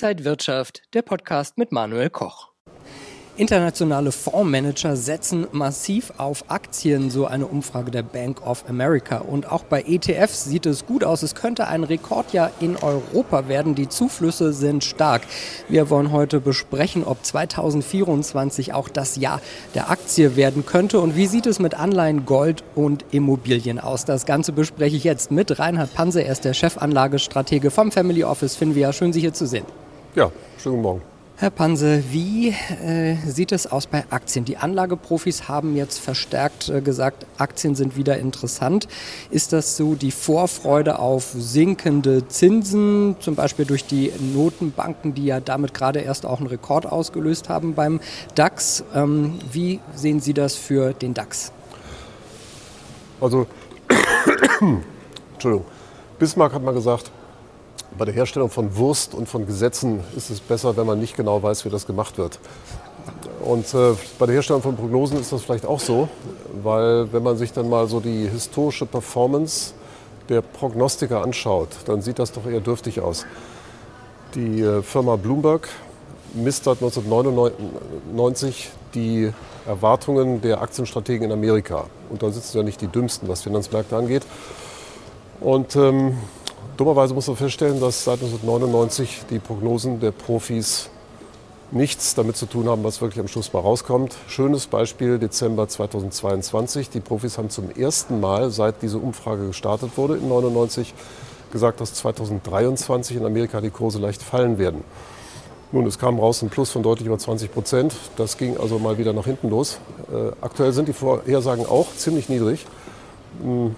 Inside Wirtschaft, der Podcast mit Manuel Koch. Internationale Fondsmanager setzen massiv auf Aktien, so eine Umfrage der Bank of America. Und auch bei ETFs sieht es gut aus. Es könnte ein Rekordjahr in Europa werden. Die Zuflüsse sind stark. Wir wollen heute besprechen, ob 2024 auch das Jahr der Aktie werden könnte. Und wie sieht es mit Anleihen, Gold und Immobilien aus? Das Ganze bespreche ich jetzt mit Reinhard Panse. Er ist der Chefanlagestratege vom Family Office Finvia. Schön, Sie hier zu sehen. Ja, schönen Morgen. Herr Panse, wie äh, sieht es aus bei Aktien? Die Anlageprofis haben jetzt verstärkt äh, gesagt, Aktien sind wieder interessant. Ist das so die Vorfreude auf sinkende Zinsen, zum Beispiel durch die Notenbanken, die ja damit gerade erst auch einen Rekord ausgelöst haben beim DAX? Ähm, wie sehen Sie das für den DAX? Also, Entschuldigung, Bismarck hat mal gesagt, bei der Herstellung von Wurst und von Gesetzen ist es besser, wenn man nicht genau weiß, wie das gemacht wird. Und äh, bei der Herstellung von Prognosen ist das vielleicht auch so, weil wenn man sich dann mal so die historische Performance der Prognostiker anschaut, dann sieht das doch eher dürftig aus. Die äh, Firma Bloomberg misst seit 1999 die Erwartungen der Aktienstrategen in Amerika. Und da sitzen ja nicht die dümmsten, was Finanzmärkte angeht. Und ähm, Dummerweise muss man feststellen, dass seit 1999 die Prognosen der Profis nichts damit zu tun haben, was wirklich am Schluss mal rauskommt. Schönes Beispiel Dezember 2022. Die Profis haben zum ersten Mal, seit diese Umfrage gestartet wurde in 1999, gesagt, dass 2023 in Amerika die Kurse leicht fallen werden. Nun, es kam raus ein Plus von deutlich über 20 Prozent. Das ging also mal wieder nach hinten los. Äh, aktuell sind die Vorhersagen auch ziemlich niedrig. Hm,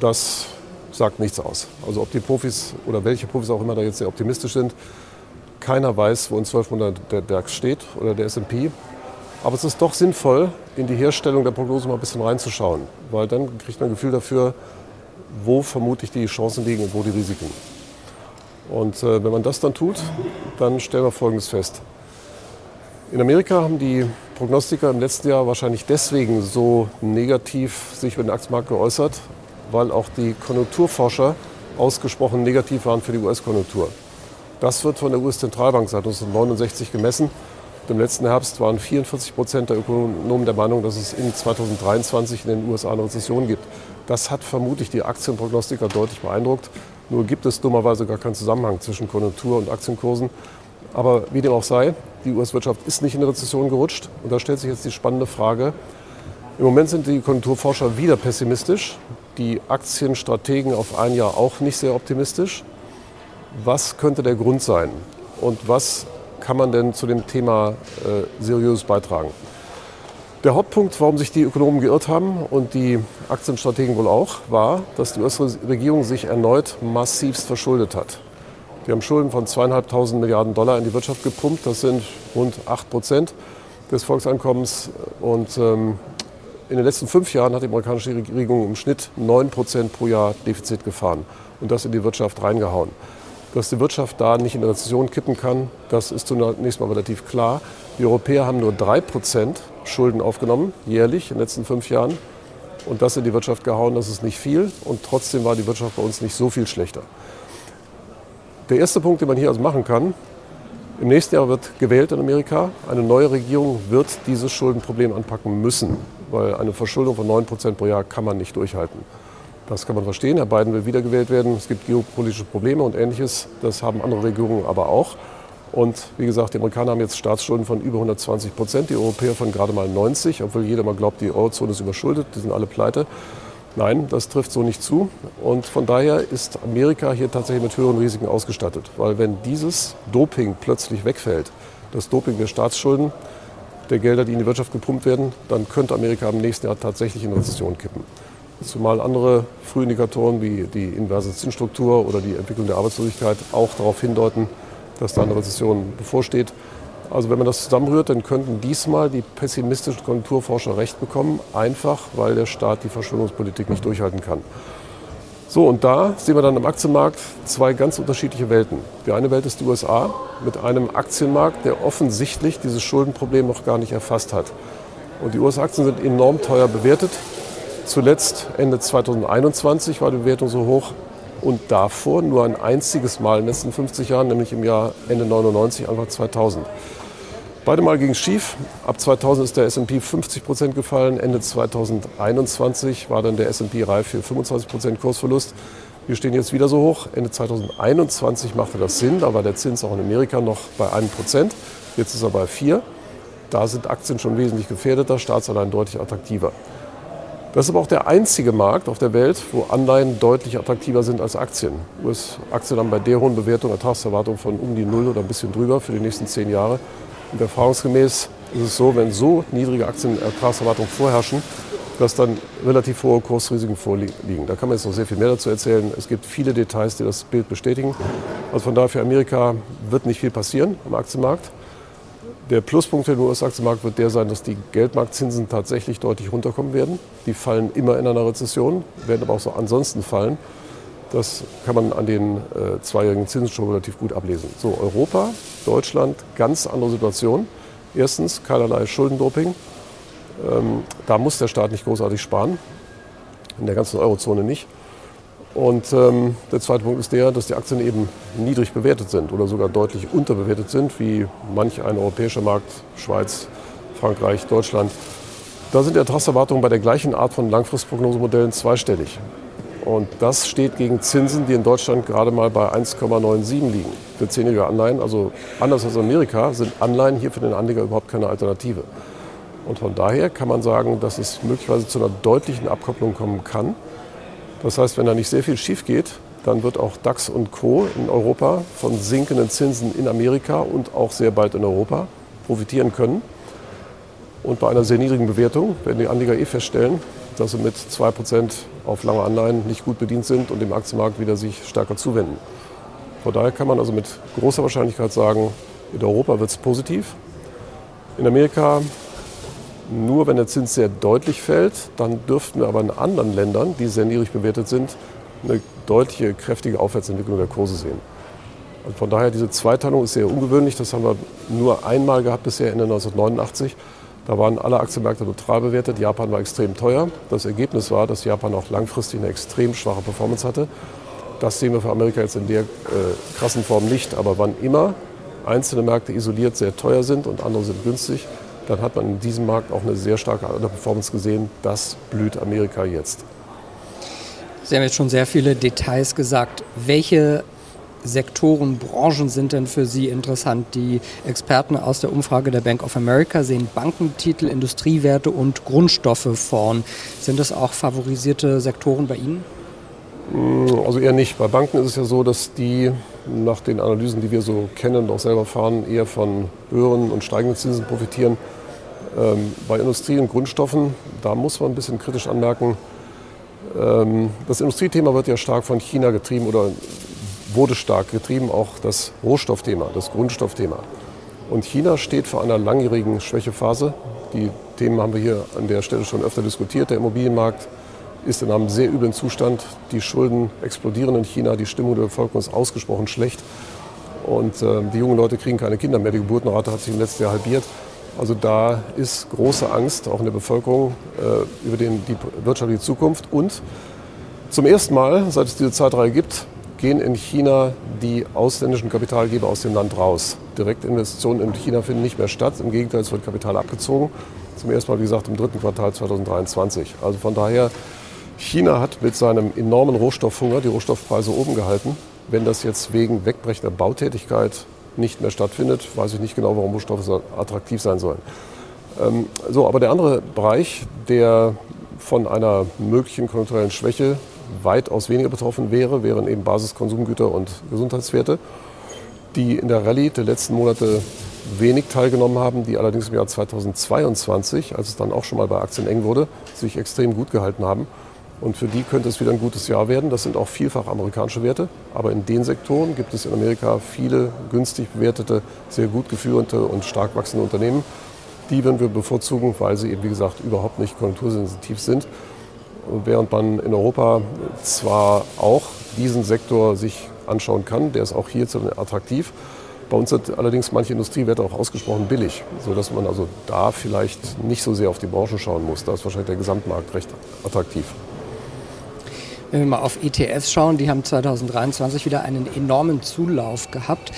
das sagt nichts aus. Also ob die Profis oder welche Profis auch immer da jetzt sehr optimistisch sind, keiner weiß, wo in zwölf Monaten der DAX steht oder der S&P. Aber es ist doch sinnvoll, in die Herstellung der Prognose mal ein bisschen reinzuschauen, weil dann kriegt man ein Gefühl dafür, wo vermutlich die Chancen liegen und wo die Risiken. Und äh, wenn man das dann tut, dann stellen wir Folgendes fest. In Amerika haben die Prognostiker im letzten Jahr wahrscheinlich deswegen so negativ sich über den Aktienmarkt geäußert, weil auch die Konjunkturforscher ausgesprochen negativ waren für die US-Konjunktur. Das wird von der US-Zentralbank seit 1969 gemessen. Im letzten Herbst waren 44 Prozent der Ökonomen der Meinung, dass es in 2023 in den USA eine Rezession gibt. Das hat vermutlich die Aktienprognostiker deutlich beeindruckt. Nur gibt es dummerweise gar keinen Zusammenhang zwischen Konjunktur und Aktienkursen. Aber wie dem auch sei, die US-Wirtschaft ist nicht in eine Rezession gerutscht. Und da stellt sich jetzt die spannende Frage. Im Moment sind die Konjunkturforscher wieder pessimistisch die Aktienstrategen auf ein Jahr auch nicht sehr optimistisch. Was könnte der Grund sein und was kann man denn zu dem Thema äh, seriös beitragen? Der Hauptpunkt, warum sich die Ökonomen geirrt haben und die Aktienstrategen wohl auch, war, dass die US-Regierung sich erneut massivst verschuldet hat. Die haben Schulden von zweieinhalbtausend Milliarden Dollar in die Wirtschaft gepumpt. Das sind rund acht Prozent des Volkseinkommens. Und ähm, in den letzten fünf Jahren hat die amerikanische Regierung im Schnitt 9 Prozent pro Jahr Defizit gefahren und das in die Wirtschaft reingehauen. Dass die Wirtschaft da nicht in eine Rezession kippen kann, das ist zunächst mal relativ klar. Die Europäer haben nur 3 Prozent Schulden aufgenommen, jährlich in den letzten fünf Jahren. Und das in die Wirtschaft gehauen, das ist nicht viel. Und trotzdem war die Wirtschaft bei uns nicht so viel schlechter. Der erste Punkt, den man hier also machen kann, im nächsten Jahr wird gewählt in Amerika. Eine neue Regierung wird dieses Schuldenproblem anpacken müssen weil eine Verschuldung von 9 Prozent pro Jahr kann man nicht durchhalten. Das kann man verstehen. Herr Biden will wiedergewählt werden. Es gibt geopolitische Probleme und Ähnliches. Das haben andere Regierungen aber auch. Und wie gesagt, die Amerikaner haben jetzt Staatsschulden von über 120 Prozent, die Europäer von gerade mal 90, obwohl jeder mal glaubt, die Eurozone ist überschuldet, die sind alle pleite. Nein, das trifft so nicht zu. Und von daher ist Amerika hier tatsächlich mit höheren Risiken ausgestattet. Weil wenn dieses Doping plötzlich wegfällt, das Doping der Staatsschulden, der Gelder, die in die Wirtschaft gepumpt werden, dann könnte Amerika im nächsten Jahr tatsächlich in Rezession kippen. Zumal andere Frühindikatoren wie die inverse Zinsstruktur oder die Entwicklung der Arbeitslosigkeit auch darauf hindeuten, dass da eine Rezession bevorsteht. Also wenn man das zusammenrührt, dann könnten diesmal die pessimistischen Konjunkturforscher recht bekommen, einfach weil der Staat die Verschuldungspolitik nicht durchhalten kann. So, und da sehen wir dann im Aktienmarkt zwei ganz unterschiedliche Welten. Die eine Welt ist die USA mit einem Aktienmarkt, der offensichtlich dieses Schuldenproblem noch gar nicht erfasst hat. Und die US-Aktien sind enorm teuer bewertet. Zuletzt Ende 2021 war die Bewertung so hoch und davor nur ein einziges Mal in den letzten 50 Jahren, nämlich im Jahr Ende 99, Anfang 2000. Beide Mal ging es schief. Ab 2000 ist der S&P 50 Prozent gefallen. Ende 2021 war dann der S&P reif für 25 Prozent Kursverlust. Wir stehen jetzt wieder so hoch. Ende 2021 machte das Sinn. Da war der Zins auch in Amerika noch bei 1 Prozent. Jetzt ist er bei 4. Da sind Aktien schon wesentlich gefährdeter, Staatsanleihen deutlich attraktiver. Das ist aber auch der einzige Markt auf der Welt, wo Anleihen deutlich attraktiver sind als Aktien. US-Aktien haben bei der hohen Bewertung Ertragserwartung von um die Null oder ein bisschen drüber für die nächsten zehn Jahre. Und erfahrungsgemäß ist es so, wenn so niedrige Aktienertragserwartungen vorherrschen, dass dann relativ hohe Kursrisiken vorliegen. Da kann man jetzt noch sehr viel mehr dazu erzählen. Es gibt viele Details, die das Bild bestätigen. Also von daher für Amerika wird nicht viel passieren am Aktienmarkt. Der Pluspunkt für den US-Aktienmarkt wird der sein, dass die Geldmarktzinsen tatsächlich deutlich runterkommen werden. Die fallen immer in einer Rezession, werden aber auch so ansonsten fallen. Das kann man an den äh, zweijährigen Zinsen schon relativ gut ablesen. So, Europa, Deutschland, ganz andere Situation. Erstens, keinerlei Schuldendoping. Ähm, da muss der Staat nicht großartig sparen. In der ganzen Eurozone nicht. Und ähm, der zweite Punkt ist der, dass die Aktien eben niedrig bewertet sind oder sogar deutlich unterbewertet sind, wie manch ein europäischer Markt, Schweiz, Frankreich, Deutschland. Da sind die Ertragserwartungen bei der gleichen Art von Langfristprognosemodellen zweistellig. Und das steht gegen Zinsen, die in Deutschland gerade mal bei 1,97 liegen für zehnjährige Anleihen. Also anders als in Amerika sind Anleihen hier für den Anleger überhaupt keine Alternative. Und von daher kann man sagen, dass es möglicherweise zu einer deutlichen Abkopplung kommen kann. Das heißt, wenn da nicht sehr viel schief geht, dann wird auch DAX und Co. in Europa von sinkenden Zinsen in Amerika und auch sehr bald in Europa profitieren können. Und bei einer sehr niedrigen Bewertung werden die Anleger eh feststellen, dass sie mit 2% auf lange Anleihen nicht gut bedient sind und dem Aktienmarkt wieder sich stärker zuwenden. Von daher kann man also mit großer Wahrscheinlichkeit sagen, in Europa wird es positiv. In Amerika nur wenn der Zins sehr deutlich fällt, dann dürften wir aber in anderen Ländern, die sehr niedrig bewertet sind, eine deutliche, kräftige Aufwärtsentwicklung der Kurse sehen. Also von daher, diese Zweiteilung ist sehr ungewöhnlich. Das haben wir nur einmal gehabt bisher, Ende 1989. Da waren alle Aktienmärkte total bewertet. Japan war extrem teuer. Das Ergebnis war, dass Japan auch langfristig eine extrem schwache Performance hatte. Das sehen wir für Amerika jetzt in der äh, krassen Form nicht. Aber wann immer einzelne Märkte isoliert sehr teuer sind und andere sind günstig, dann hat man in diesem Markt auch eine sehr starke Performance gesehen. Das blüht Amerika jetzt. Sie haben jetzt schon sehr viele Details gesagt. Welche Sektoren, Branchen sind denn für Sie interessant? Die Experten aus der Umfrage der Bank of America sehen Bankentitel, Industriewerte und Grundstoffe vorn. Sind das auch favorisierte Sektoren bei Ihnen? Also eher nicht. Bei Banken ist es ja so, dass die nach den Analysen, die wir so kennen und auch selber fahren, eher von höheren und steigenden Zinsen profitieren. Ähm, bei Industrie und Grundstoffen, da muss man ein bisschen kritisch anmerken, ähm, das Industriethema wird ja stark von China getrieben oder wurde stark getrieben, auch das Rohstoffthema, das Grundstoffthema. Und China steht vor einer langjährigen Schwächephase. Die Themen haben wir hier an der Stelle schon öfter diskutiert. Der Immobilienmarkt ist in einem sehr üblen Zustand. Die Schulden explodieren in China, die Stimmung der Bevölkerung ist ausgesprochen schlecht. Und äh, die jungen Leute kriegen keine Kinder mehr. Die Geburtenrate hat sich im letzten Jahr halbiert. Also da ist große Angst auch in der Bevölkerung äh, über den, die wirtschaftliche Zukunft. Und zum ersten Mal, seit es diese Zeitreihe gibt, gehen in China die ausländischen Kapitalgeber aus dem Land raus. Direktinvestitionen in China finden nicht mehr statt. Im Gegenteil, es wird Kapital abgezogen. Zum ersten Mal, wie gesagt, im dritten Quartal 2023. Also von daher, China hat mit seinem enormen Rohstoffhunger die Rohstoffpreise oben gehalten. Wenn das jetzt wegen wegbrechender Bautätigkeit nicht mehr stattfindet, weiß ich nicht genau, warum Rohstoffe so attraktiv sein sollen. Ähm, so, aber der andere Bereich, der von einer möglichen konjunkturellen Schwäche weitaus weniger betroffen wäre, wären eben Basiskonsumgüter und Gesundheitswerte, die in der Rallye der letzten Monate wenig teilgenommen haben, die allerdings im Jahr 2022, als es dann auch schon mal bei Aktien eng wurde, sich extrem gut gehalten haben. Und für die könnte es wieder ein gutes Jahr werden. Das sind auch vielfach amerikanische Werte. Aber in den Sektoren gibt es in Amerika viele günstig bewertete, sehr gut geführte und stark wachsende Unternehmen. Die würden wir bevorzugen, weil sie eben, wie gesagt, überhaupt nicht konjunktursensitiv sind. Während man in Europa zwar auch diesen Sektor sich anschauen kann, der ist auch hier attraktiv. Bei uns sind allerdings manche Industriewerte auch ausgesprochen billig, sodass man also da vielleicht nicht so sehr auf die Branchen schauen muss. Da ist wahrscheinlich der Gesamtmarkt recht attraktiv. Wenn wir mal auf ETFs schauen, die haben 2023 wieder einen enormen Zulauf gehabt.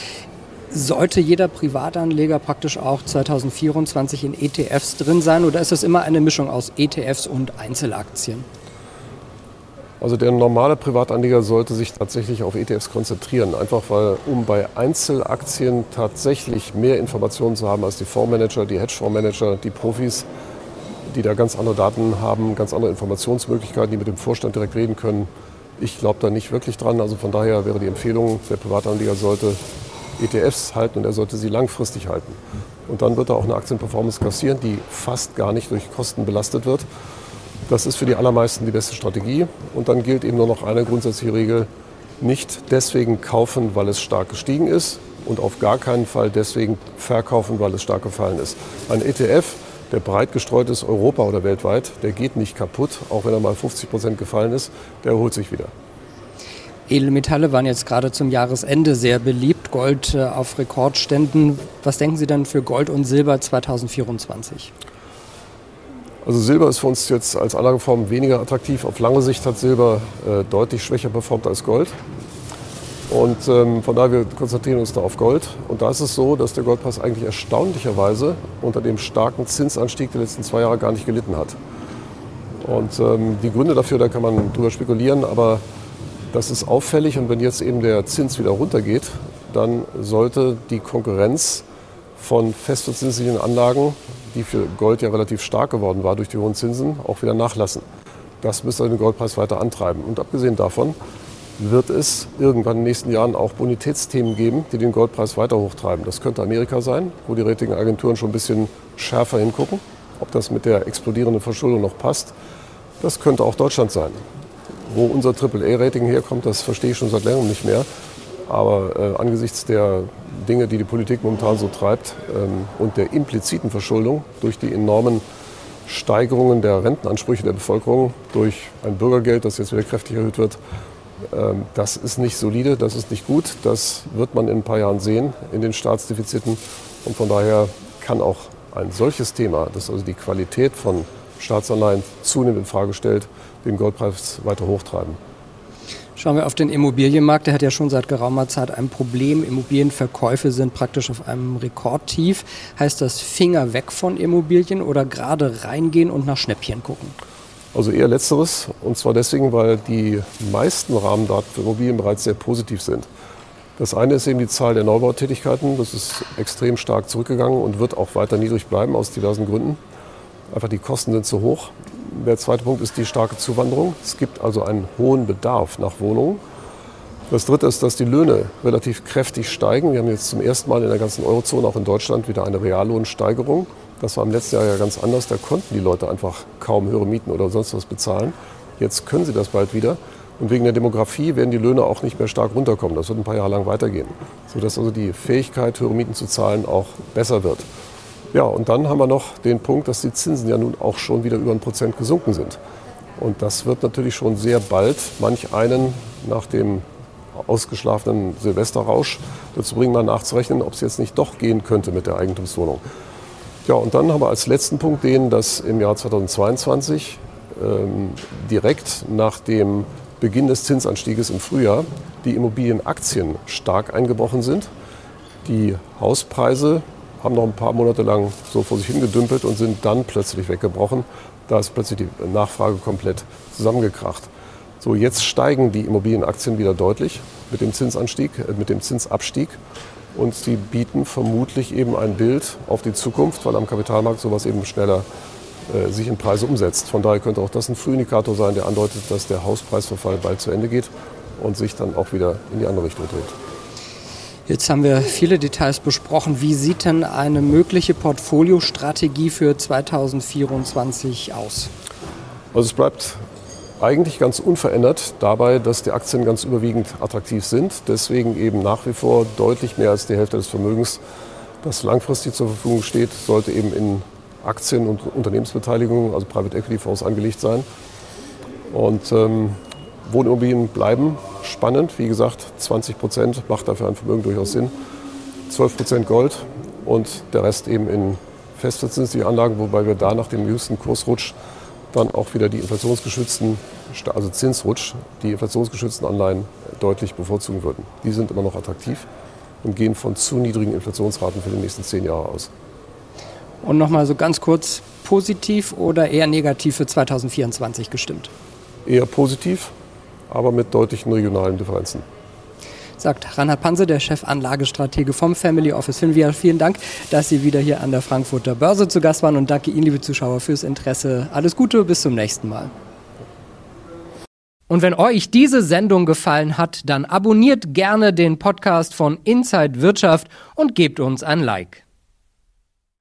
Sollte jeder Privatanleger praktisch auch 2024 in ETFs drin sein oder ist es immer eine Mischung aus ETFs und Einzelaktien? Also der normale Privatanleger sollte sich tatsächlich auf ETFs konzentrieren, einfach weil um bei Einzelaktien tatsächlich mehr Informationen zu haben als die Fondsmanager, die Hedgefondsmanager, die Profis, die da ganz andere Daten haben, ganz andere Informationsmöglichkeiten, die mit dem Vorstand direkt reden können. Ich glaube da nicht wirklich dran. Also von daher wäre die Empfehlung, der Privatanleger sollte ETFs halten und er sollte sie langfristig halten. Und dann wird er auch eine Aktienperformance kassieren, die fast gar nicht durch Kosten belastet wird. Das ist für die allermeisten die beste Strategie. Und dann gilt eben nur noch eine grundsätzliche Regel, nicht deswegen kaufen, weil es stark gestiegen ist und auf gar keinen Fall deswegen verkaufen, weil es stark gefallen ist. Ein ETF, der breit gestreut ist, Europa oder weltweit, der geht nicht kaputt, auch wenn er mal 50 Prozent gefallen ist, der erholt sich wieder. Edelmetalle waren jetzt gerade zum Jahresende sehr beliebt, Gold äh, auf Rekordständen. Was denken Sie denn für Gold und Silber 2024? Also Silber ist für uns jetzt als Anlageform weniger attraktiv. Auf lange Sicht hat Silber äh, deutlich schwächer performt als Gold. Und ähm, von daher wir konzentrieren uns da auf Gold. Und da ist es so, dass der Goldpreis eigentlich erstaunlicherweise unter dem starken Zinsanstieg der letzten zwei Jahre gar nicht gelitten hat. Und ähm, die Gründe dafür, da kann man drüber spekulieren, aber das ist auffällig. Und wenn jetzt eben der Zins wieder runtergeht, dann sollte die Konkurrenz von festverzinslichen Anlagen die für Gold ja relativ stark geworden war durch die hohen Zinsen, auch wieder nachlassen. Das müsste den Goldpreis weiter antreiben. Und abgesehen davon wird es irgendwann in den nächsten Jahren auch Bonitätsthemen geben, die den Goldpreis weiter hochtreiben. Das könnte Amerika sein, wo die Ratingagenturen schon ein bisschen schärfer hingucken, ob das mit der explodierenden Verschuldung noch passt. Das könnte auch Deutschland sein. Wo unser AAA-Rating herkommt, das verstehe ich schon seit längerem nicht mehr. Aber äh, angesichts der Dinge, die die Politik momentan so treibt ähm, und der impliziten Verschuldung durch die enormen Steigerungen der Rentenansprüche der Bevölkerung, durch ein Bürgergeld, das jetzt wieder kräftig erhöht wird, ähm, das ist nicht solide, das ist nicht gut. Das wird man in ein paar Jahren sehen in den Staatsdefiziten. Und von daher kann auch ein solches Thema, das also die Qualität von Staatsanleihen zunehmend in Frage stellt, den Goldpreis weiter hochtreiben. Schauen wir auf den Immobilienmarkt. Der hat ja schon seit geraumer Zeit ein Problem. Immobilienverkäufe sind praktisch auf einem Rekordtief. Heißt das Finger weg von Immobilien oder gerade reingehen und nach Schnäppchen gucken? Also eher letzteres. Und zwar deswegen, weil die meisten Rahmendaten für Immobilien bereits sehr positiv sind. Das eine ist eben die Zahl der Neubautätigkeiten. Das ist extrem stark zurückgegangen und wird auch weiter niedrig bleiben aus diversen Gründen. Einfach die Kosten sind zu hoch. Der zweite Punkt ist die starke Zuwanderung. Es gibt also einen hohen Bedarf nach Wohnungen. Das dritte ist, dass die Löhne relativ kräftig steigen. Wir haben jetzt zum ersten Mal in der ganzen Eurozone, auch in Deutschland, wieder eine Reallohnsteigerung. Das war im letzten Jahr ja ganz anders. Da konnten die Leute einfach kaum höhere Mieten oder sonst was bezahlen. Jetzt können sie das bald wieder. Und wegen der Demografie werden die Löhne auch nicht mehr stark runterkommen. Das wird ein paar Jahre lang weitergehen, sodass also die Fähigkeit, höhere Mieten zu zahlen, auch besser wird. Ja, und dann haben wir noch den Punkt, dass die Zinsen ja nun auch schon wieder über ein Prozent gesunken sind. Und das wird natürlich schon sehr bald manch einen nach dem ausgeschlafenen Silvesterrausch dazu bringen, mal nachzurechnen, ob es jetzt nicht doch gehen könnte mit der Eigentumswohnung. Ja, und dann haben wir als letzten Punkt den, dass im Jahr 2022 ähm, direkt nach dem Beginn des Zinsanstieges im Frühjahr die Immobilienaktien stark eingebrochen sind. Die Hauspreise haben noch ein paar Monate lang so vor sich hingedümpelt und sind dann plötzlich weggebrochen. Da ist plötzlich die Nachfrage komplett zusammengekracht. So, jetzt steigen die Immobilienaktien wieder deutlich mit dem Zinsanstieg, äh, mit dem Zinsabstieg. Und sie bieten vermutlich eben ein Bild auf die Zukunft, weil am Kapitalmarkt sowas eben schneller äh, sich in Preise umsetzt. Von daher könnte auch das ein Frühindikator sein, der andeutet, dass der Hauspreisverfall bald zu Ende geht und sich dann auch wieder in die andere Richtung dreht. Jetzt haben wir viele Details besprochen. Wie sieht denn eine mögliche Portfoliostrategie für 2024 aus? Also es bleibt eigentlich ganz unverändert dabei, dass die Aktien ganz überwiegend attraktiv sind. Deswegen eben nach wie vor deutlich mehr als die Hälfte des Vermögens, das langfristig zur Verfügung steht, sollte eben in Aktien und Unternehmensbeteiligungen, also Private Equity Fonds, angelegt sein. Und ähm, Wohnimmobilien bleiben spannend. Wie gesagt, 20 Prozent macht dafür ein Vermögen durchaus Sinn. 12 Prozent Gold und der Rest eben in festverzinsliche Anlagen, wobei wir da nach dem jüngsten Kursrutsch dann auch wieder die inflationsgeschützten, also Zinsrutsch, die inflationsgeschützten Anleihen deutlich bevorzugen würden. Die sind immer noch attraktiv und gehen von zu niedrigen Inflationsraten für die nächsten zehn Jahre aus. Und nochmal so ganz kurz, positiv oder eher negativ für 2024 gestimmt? Eher positiv, aber mit deutlichen regionalen Differenzen sagt Rana Panse, der Chefanlagestratege vom Family Office Finvia. Vielen Dank, dass Sie wieder hier an der Frankfurter Börse zu Gast waren und danke Ihnen, liebe Zuschauer, fürs Interesse. Alles Gute, bis zum nächsten Mal. Und wenn euch diese Sendung gefallen hat, dann abonniert gerne den Podcast von Inside Wirtschaft und gebt uns ein Like.